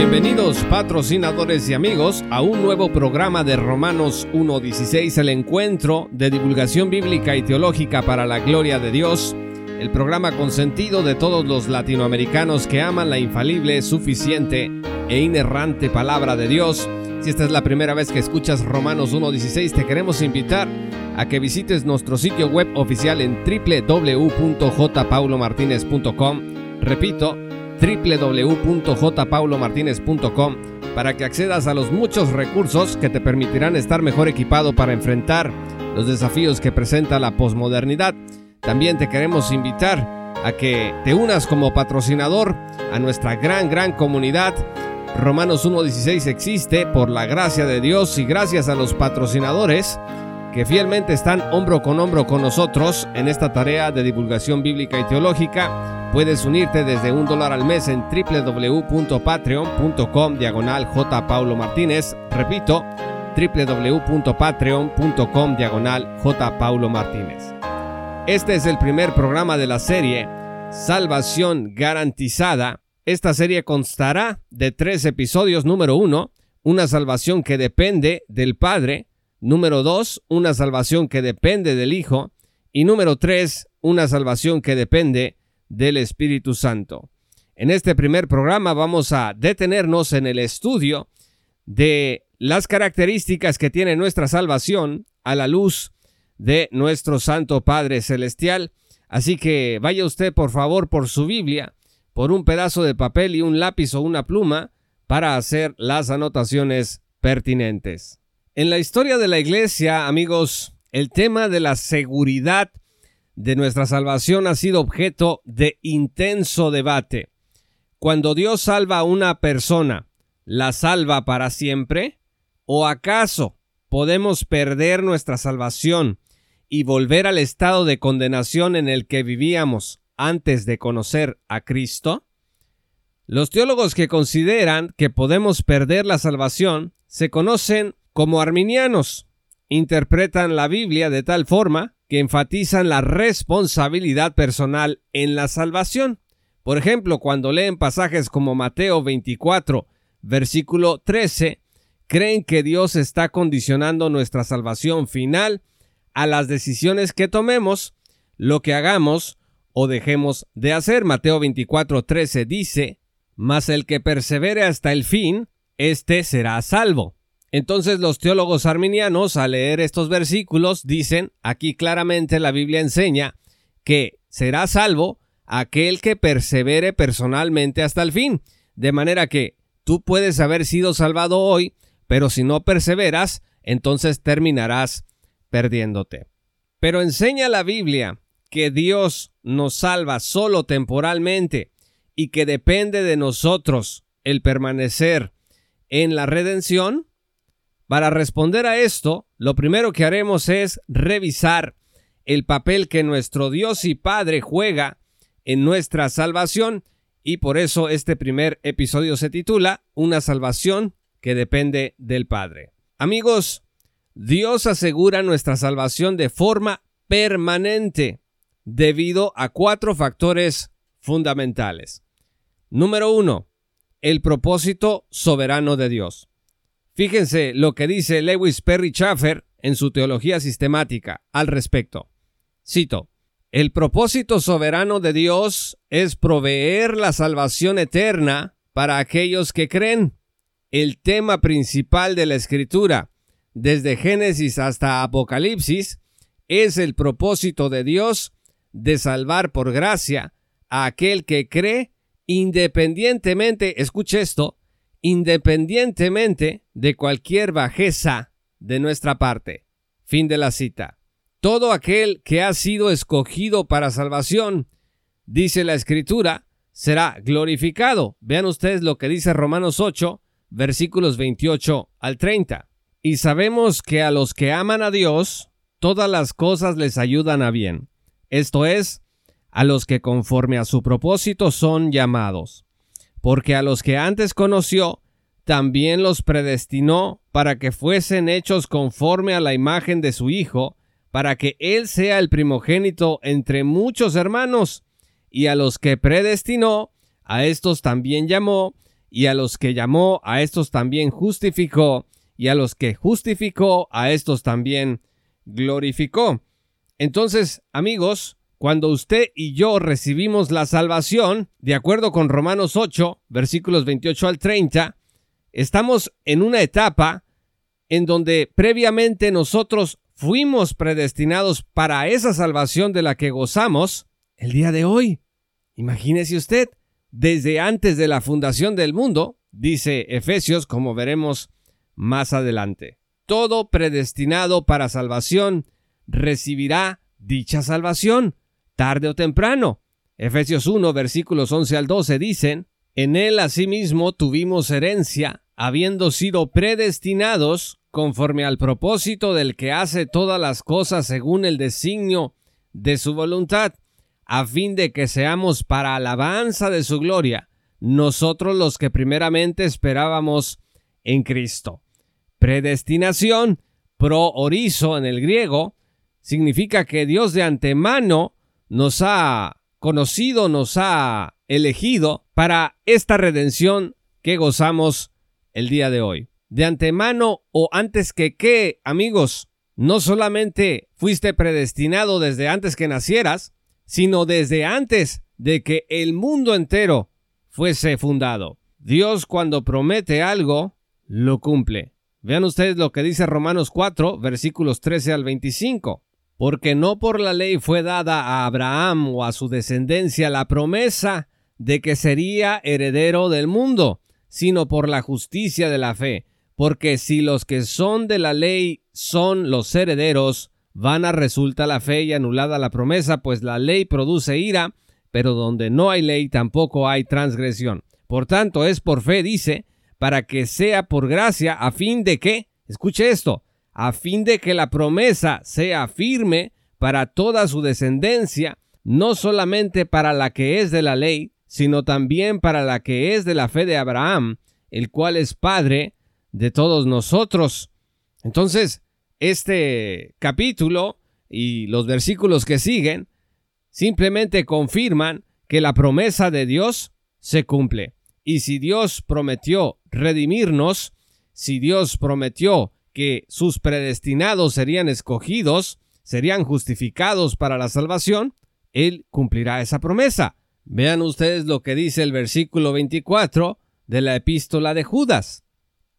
Bienvenidos patrocinadores y amigos a un nuevo programa de Romanos 1.16, el encuentro de divulgación bíblica y teológica para la gloria de Dios, el programa consentido de todos los latinoamericanos que aman la infalible, suficiente e inerrante palabra de Dios. Si esta es la primera vez que escuchas Romanos 1.16, te queremos invitar a que visites nuestro sitio web oficial en www.jpaulomartinez.com. Repito, www.jpaulomartinez.com para que accedas a los muchos recursos que te permitirán estar mejor equipado para enfrentar los desafíos que presenta la posmodernidad. También te queremos invitar a que te unas como patrocinador a nuestra gran, gran comunidad. Romanos 1.16 existe por la gracia de Dios y gracias a los patrocinadores que fielmente están hombro con hombro con nosotros en esta tarea de divulgación bíblica y teológica Puedes unirte desde un dólar al mes en www.patreon.com diagonal J. Paulo Martínez. Repito, www.patreon.com diagonal J. Paulo Martínez. Este es el primer programa de la serie Salvación Garantizada. Esta serie constará de tres episodios. Número uno, una salvación que depende del Padre. Número dos, una salvación que depende del Hijo. Y número tres, una salvación que depende del Espíritu Santo. En este primer programa vamos a detenernos en el estudio de las características que tiene nuestra salvación a la luz de nuestro Santo Padre Celestial. Así que vaya usted por favor por su Biblia, por un pedazo de papel y un lápiz o una pluma para hacer las anotaciones pertinentes. En la historia de la Iglesia, amigos, el tema de la seguridad de nuestra salvación ha sido objeto de intenso debate. Cuando Dios salva a una persona, ¿la salva para siempre? ¿O acaso podemos perder nuestra salvación y volver al estado de condenación en el que vivíamos antes de conocer a Cristo? Los teólogos que consideran que podemos perder la salvación se conocen como arminianos. Interpretan la Biblia de tal forma que enfatizan la responsabilidad personal en la salvación. Por ejemplo, cuando leen pasajes como Mateo 24, versículo 13, creen que Dios está condicionando nuestra salvación final a las decisiones que tomemos, lo que hagamos o dejemos de hacer. Mateo 24, 13 dice, Mas el que persevere hasta el fin, éste será salvo. Entonces los teólogos arminianos al leer estos versículos dicen, aquí claramente la Biblia enseña que será salvo aquel que persevere personalmente hasta el fin. De manera que tú puedes haber sido salvado hoy, pero si no perseveras, entonces terminarás perdiéndote. Pero enseña la Biblia que Dios nos salva solo temporalmente y que depende de nosotros el permanecer en la redención, para responder a esto, lo primero que haremos es revisar el papel que nuestro Dios y Padre juega en nuestra salvación y por eso este primer episodio se titula Una salvación que depende del Padre. Amigos, Dios asegura nuestra salvación de forma permanente debido a cuatro factores fundamentales. Número uno, el propósito soberano de Dios. Fíjense lo que dice Lewis Perry Schaffer en su teología sistemática al respecto. Cito, el propósito soberano de Dios es proveer la salvación eterna para aquellos que creen. El tema principal de la escritura, desde Génesis hasta Apocalipsis, es el propósito de Dios de salvar por gracia a aquel que cree independientemente, escuche esto, independientemente de cualquier bajeza de nuestra parte. Fin de la cita. Todo aquel que ha sido escogido para salvación, dice la Escritura, será glorificado. Vean ustedes lo que dice Romanos 8, versículos 28 al 30. Y sabemos que a los que aman a Dios, todas las cosas les ayudan a bien. Esto es, a los que conforme a su propósito son llamados. Porque a los que antes conoció, también los predestinó para que fuesen hechos conforme a la imagen de su Hijo, para que Él sea el primogénito entre muchos hermanos. Y a los que predestinó, a estos también llamó, y a los que llamó, a estos también justificó, y a los que justificó, a estos también glorificó. Entonces, amigos, cuando usted y yo recibimos la salvación, de acuerdo con Romanos 8, versículos 28 al 30, estamos en una etapa en donde previamente nosotros fuimos predestinados para esa salvación de la que gozamos el día de hoy. Imagínese usted, desde antes de la fundación del mundo, dice Efesios, como veremos más adelante. Todo predestinado para salvación recibirá dicha salvación tarde o temprano. Efesios 1, versículos 11 al 12 dicen, En él asimismo tuvimos herencia, habiendo sido predestinados conforme al propósito del que hace todas las cosas según el designio de su voluntad, a fin de que seamos para alabanza de su gloria, nosotros los que primeramente esperábamos en Cristo. Predestinación, pro orizo en el griego, significa que Dios de antemano nos ha conocido, nos ha elegido para esta redención que gozamos el día de hoy. De antemano o antes que qué, amigos, no solamente fuiste predestinado desde antes que nacieras, sino desde antes de que el mundo entero fuese fundado. Dios cuando promete algo, lo cumple. Vean ustedes lo que dice Romanos 4, versículos 13 al 25 porque no por la ley fue dada a Abraham o a su descendencia la promesa de que sería heredero del mundo, sino por la justicia de la fe, porque si los que son de la ley son los herederos, vana resulta la fe y anulada la promesa, pues la ley produce ira, pero donde no hay ley tampoco hay transgresión. Por tanto, es por fe, dice, para que sea por gracia, a fin de que, escuche esto, a fin de que la promesa sea firme para toda su descendencia, no solamente para la que es de la ley, sino también para la que es de la fe de Abraham, el cual es Padre de todos nosotros. Entonces, este capítulo y los versículos que siguen simplemente confirman que la promesa de Dios se cumple. Y si Dios prometió redimirnos, si Dios prometió que sus predestinados serían escogidos, serían justificados para la salvación, Él cumplirá esa promesa. Vean ustedes lo que dice el versículo 24 de la epístola de Judas.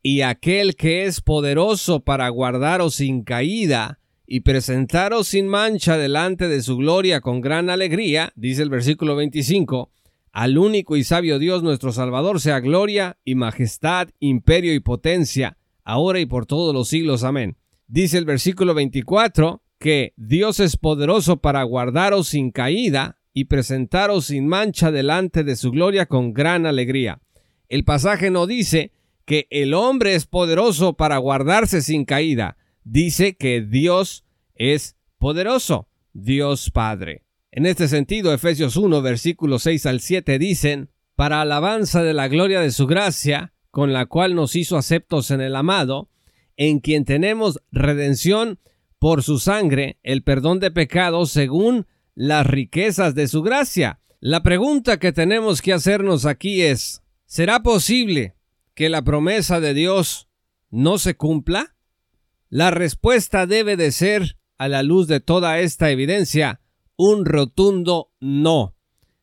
Y aquel que es poderoso para guardaros sin caída y presentaros sin mancha delante de su gloria con gran alegría, dice el versículo 25, al único y sabio Dios nuestro Salvador sea gloria y majestad, imperio y potencia, ahora y por todos los siglos. Amén. Dice el versículo 24 que Dios es poderoso para guardaros sin caída y presentaros sin mancha delante de su gloria con gran alegría. El pasaje no dice que el hombre es poderoso para guardarse sin caída, dice que Dios es poderoso, Dios Padre. En este sentido, Efesios 1, versículos 6 al 7 dicen, para alabanza de la gloria de su gracia, con la cual nos hizo aceptos en el amado, en quien tenemos redención por su sangre, el perdón de pecados según las riquezas de su gracia. La pregunta que tenemos que hacernos aquí es, ¿será posible que la promesa de Dios no se cumpla? La respuesta debe de ser, a la luz de toda esta evidencia, un rotundo no.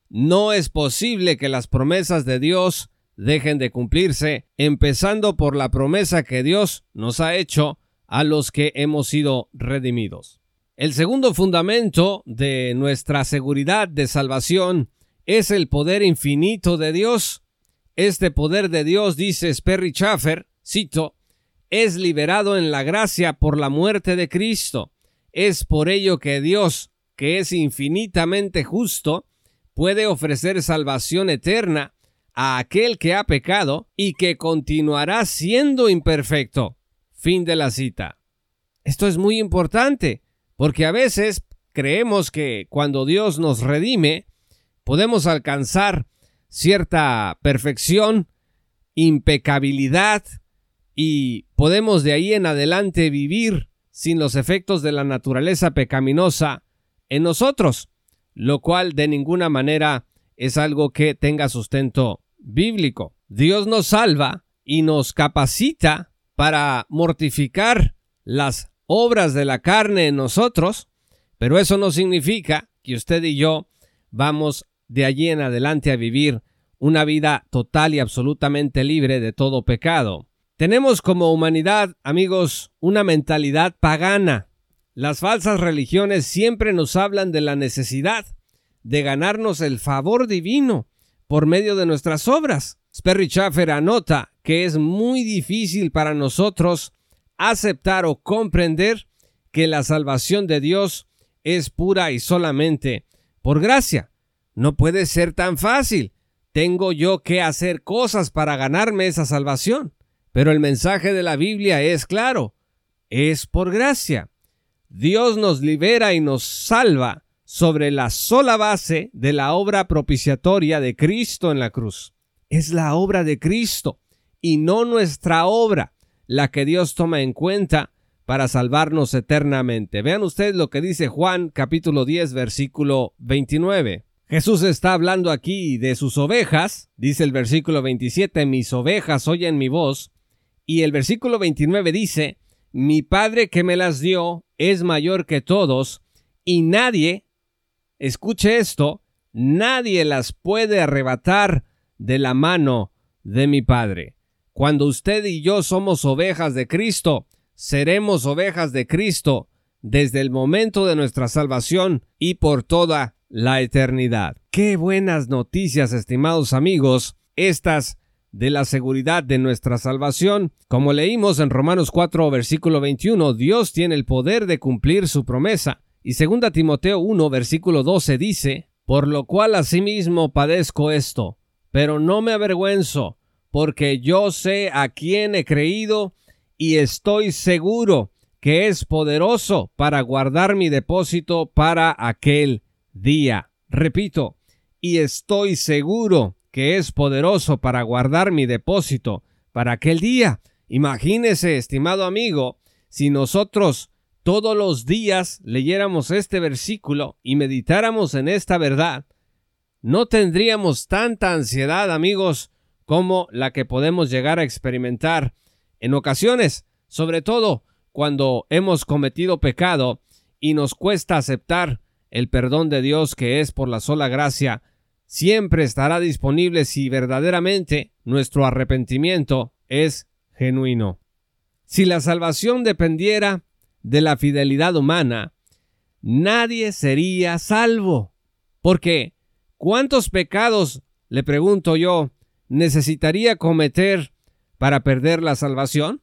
No es posible que las promesas de Dios dejen de cumplirse, empezando por la promesa que Dios nos ha hecho a los que hemos sido redimidos. El segundo fundamento de nuestra seguridad de salvación es el poder infinito de Dios. Este poder de Dios, dice Sperry Schaffer, cito, es liberado en la gracia por la muerte de Cristo. Es por ello que Dios, que es infinitamente justo, puede ofrecer salvación eterna a aquel que ha pecado y que continuará siendo imperfecto. Fin de la cita. Esto es muy importante, Porque a veces creemos que cuando Dios nos redime, podemos alcanzar cierta perfección, impecabilidad y podemos de ahí en adelante vivir sin los efectos de la naturaleza pecaminosa en nosotros, lo cual de ninguna manera es algo que tenga sustento bíblico. Dios nos salva y nos capacita para mortificar las obras de la carne en nosotros, pero eso no significa que usted y yo vamos de allí en adelante a vivir una vida total y absolutamente libre de todo pecado. Tenemos como humanidad, amigos, una mentalidad pagana. Las falsas religiones siempre nos hablan de la necesidad de ganarnos el favor divino por medio de nuestras obras. Sperry Schaffer anota que es muy difícil para nosotros aceptar o comprender que la salvación de Dios es pura y solamente por gracia. No puede ser tan fácil. Tengo yo que hacer cosas para ganarme esa salvación. Pero el mensaje de la Biblia es claro. Es por gracia. Dios nos libera y nos salva sobre la sola base de la obra propiciatoria de Cristo en la cruz. Es la obra de Cristo y no nuestra obra la que Dios toma en cuenta para salvarnos eternamente. Vean ustedes lo que dice Juan capítulo 10 versículo 29. Jesús está hablando aquí de sus ovejas, dice el versículo 27, mis ovejas oyen mi voz, y el versículo 29 dice, mi Padre que me las dio es mayor que todos, y nadie, escuche esto, nadie las puede arrebatar de la mano de mi Padre. Cuando usted y yo somos ovejas de Cristo, seremos ovejas de Cristo desde el momento de nuestra salvación y por toda la eternidad. Qué buenas noticias, estimados amigos, estas de la seguridad de nuestra salvación. Como leímos en Romanos 4, versículo 21, Dios tiene el poder de cumplir su promesa. Y 2 Timoteo 1, versículo 12 dice, Por lo cual asimismo padezco esto, pero no me avergüenzo, porque yo sé a quién he creído y estoy seguro que es poderoso para guardar mi depósito para aquel día. Repito, y estoy seguro que es poderoso para guardar mi depósito para aquel día. Imagínese, estimado amigo, si nosotros todos los días leyéramos este versículo y meditáramos en esta verdad, no tendríamos tanta ansiedad, amigos, como la que podemos llegar a experimentar en ocasiones, sobre todo cuando hemos cometido pecado y nos cuesta aceptar el perdón de Dios que es por la sola gracia, siempre estará disponible si verdaderamente nuestro arrepentimiento es genuino. Si la salvación dependiera de la fidelidad humana, nadie sería salvo. Porque, ¿cuántos pecados, le pregunto yo, necesitaría cometer para perder la salvación?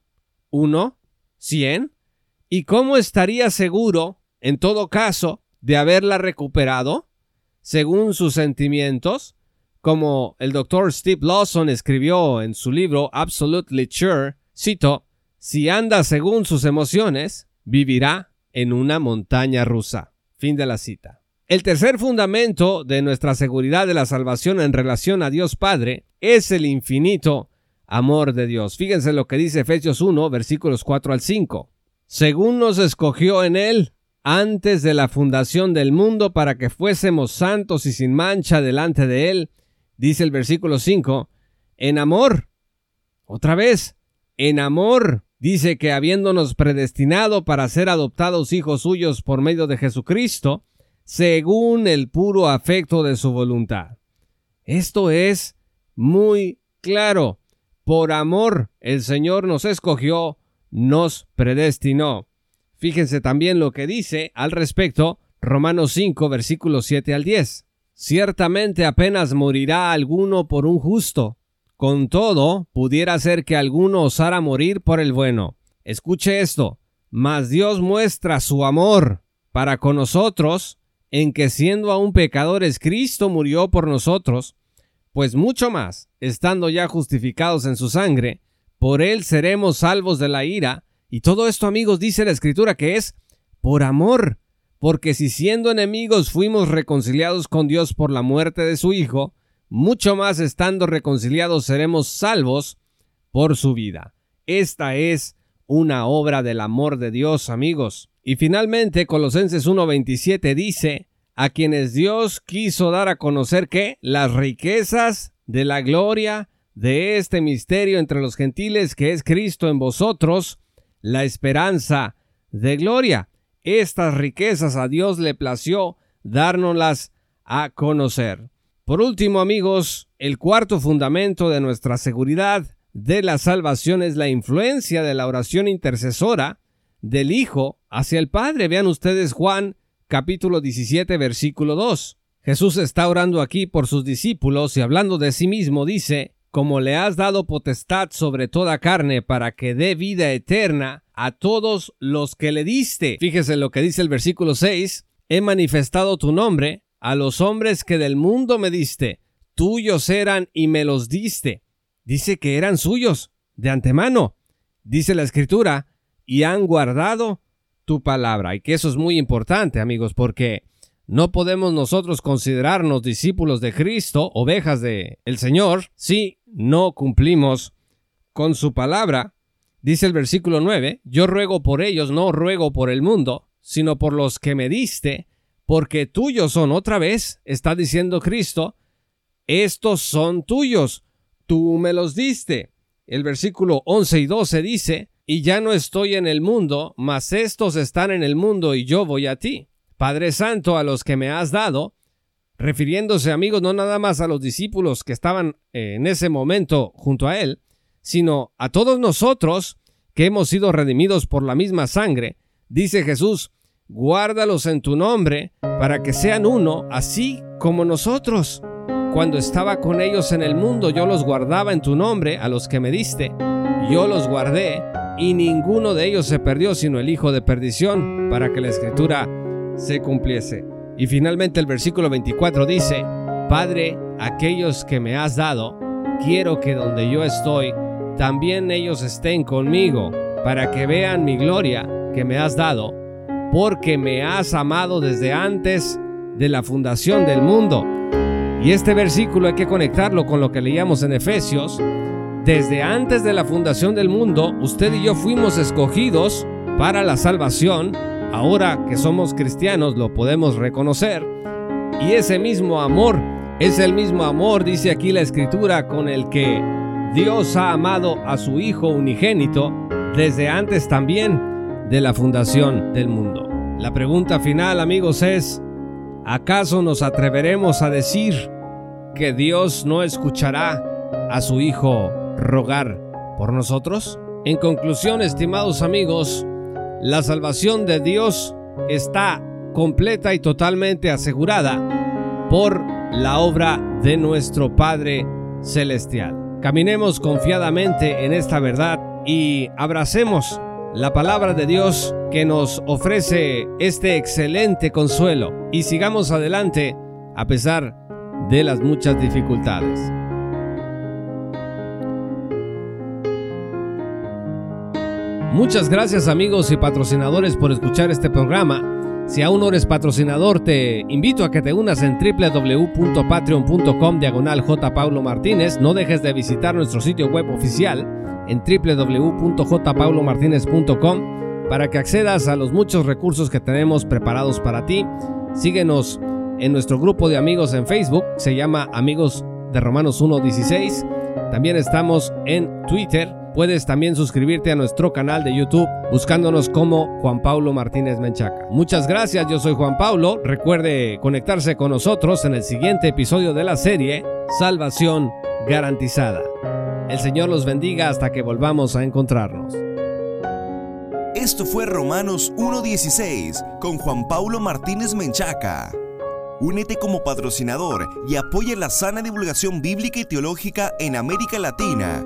¿Uno? ¿Cien? ¿Y cómo estaría seguro, en todo caso, de haberla recuperado según sus sentimientos, como el doctor Steve Lawson escribió en su libro Absolutely Sure, cito, si anda según sus emociones, vivirá en una montaña rusa. Fin de la cita. El tercer fundamento de nuestra seguridad de la salvación en relación a Dios Padre es el infinito amor de Dios. Fíjense lo que dice Efesios 1, versículos 4 al 5. Según nos escogió en Él antes de la fundación del mundo para que fuésemos santos y sin mancha delante de Él, dice el versículo 5, en amor. Otra vez, en amor. Dice que habiéndonos predestinado para ser adoptados hijos suyos por medio de Jesucristo, según el puro afecto de su voluntad. Esto es muy claro. Por amor el Señor nos escogió, nos predestinó. Fíjense también lo que dice al respecto Romanos 5 versículos 7 al 10. Ciertamente apenas morirá alguno por un justo. Con todo, pudiera ser que alguno osara morir por el bueno. Escuche esto. Mas Dios muestra su amor para con nosotros en que siendo aún pecadores Cristo murió por nosotros, pues mucho más, estando ya justificados en su sangre, por él seremos salvos de la ira, y todo esto, amigos, dice la escritura que es por amor porque si siendo enemigos fuimos reconciliados con Dios por la muerte de su Hijo, mucho más estando reconciliados seremos salvos por su vida. Esta es una obra del amor de Dios, amigos. Y finalmente, Colosenses 1.27 dice, a quienes Dios quiso dar a conocer que las riquezas de la gloria de este misterio entre los gentiles que es Cristo en vosotros, la esperanza de gloria. Estas riquezas a Dios le plació dárnoslas a conocer. Por último, amigos, el cuarto fundamento de nuestra seguridad de la salvación es la influencia de la oración intercesora del Hijo hacia el Padre. Vean ustedes Juan capítulo 17 versículo 2. Jesús está orando aquí por sus discípulos y hablando de sí mismo dice, como le has dado potestad sobre toda carne para que dé vida eterna a todos los que le diste. Fíjese lo que dice el versículo 6, he manifestado tu nombre a los hombres que del mundo me diste, tuyos eran y me los diste. Dice que eran suyos, de antemano. Dice la escritura, y han guardado tu palabra. Y que eso es muy importante, amigos, porque no podemos nosotros considerarnos discípulos de Cristo, ovejas de el Señor, si no cumplimos con su palabra. Dice el versículo 9, yo ruego por ellos, no ruego por el mundo, sino por los que me diste, porque tuyos son. Otra vez está diciendo Cristo, estos son tuyos, tú me los diste. El versículo 11 y 12 dice, y ya no estoy en el mundo, mas estos están en el mundo y yo voy a ti. Padre Santo, a los que me has dado, refiriéndose amigos no nada más a los discípulos que estaban eh, en ese momento junto a él, sino a todos nosotros que hemos sido redimidos por la misma sangre, dice Jesús, guárdalos en tu nombre para que sean uno, así como nosotros. Cuando estaba con ellos en el mundo, yo los guardaba en tu nombre, a los que me diste. Yo los guardé y ninguno de ellos se perdió sino el hijo de perdición, para que la escritura se cumpliese. Y finalmente el versículo 24 dice, Padre, aquellos que me has dado, quiero que donde yo estoy, también ellos estén conmigo, para que vean mi gloria que me has dado, porque me has amado desde antes de la fundación del mundo. Y este versículo hay que conectarlo con lo que leíamos en Efesios, desde antes de la fundación del mundo, usted y yo fuimos escogidos para la salvación. Ahora que somos cristianos lo podemos reconocer. Y ese mismo amor es el mismo amor, dice aquí la escritura, con el que Dios ha amado a su Hijo unigénito desde antes también de la fundación del mundo. La pregunta final, amigos, es, ¿acaso nos atreveremos a decir que Dios no escuchará a su Hijo rogar por nosotros? En conclusión, estimados amigos, la salvación de Dios está completa y totalmente asegurada por la obra de nuestro Padre Celestial. Caminemos confiadamente en esta verdad y abracemos la palabra de Dios que nos ofrece este excelente consuelo y sigamos adelante a pesar de las muchas dificultades. Muchas gracias amigos y patrocinadores por escuchar este programa. Si aún no eres patrocinador, te invito a que te unas en www.patreon.com diagonal Martínez. No dejes de visitar nuestro sitio web oficial en www.jpaulomartinez.com para que accedas a los muchos recursos que tenemos preparados para ti. Síguenos en nuestro grupo de amigos en Facebook, se llama Amigos de Romanos 1.16. También estamos en Twitter Puedes también suscribirte a nuestro canal de YouTube buscándonos como Juan Pablo Martínez Menchaca. Muchas gracias, yo soy Juan Pablo. Recuerde conectarse con nosotros en el siguiente episodio de la serie Salvación Garantizada. El Señor los bendiga hasta que volvamos a encontrarnos. Esto fue Romanos 1.16 con Juan Pablo Martínez Menchaca. Únete como patrocinador y apoya la sana divulgación bíblica y teológica en América Latina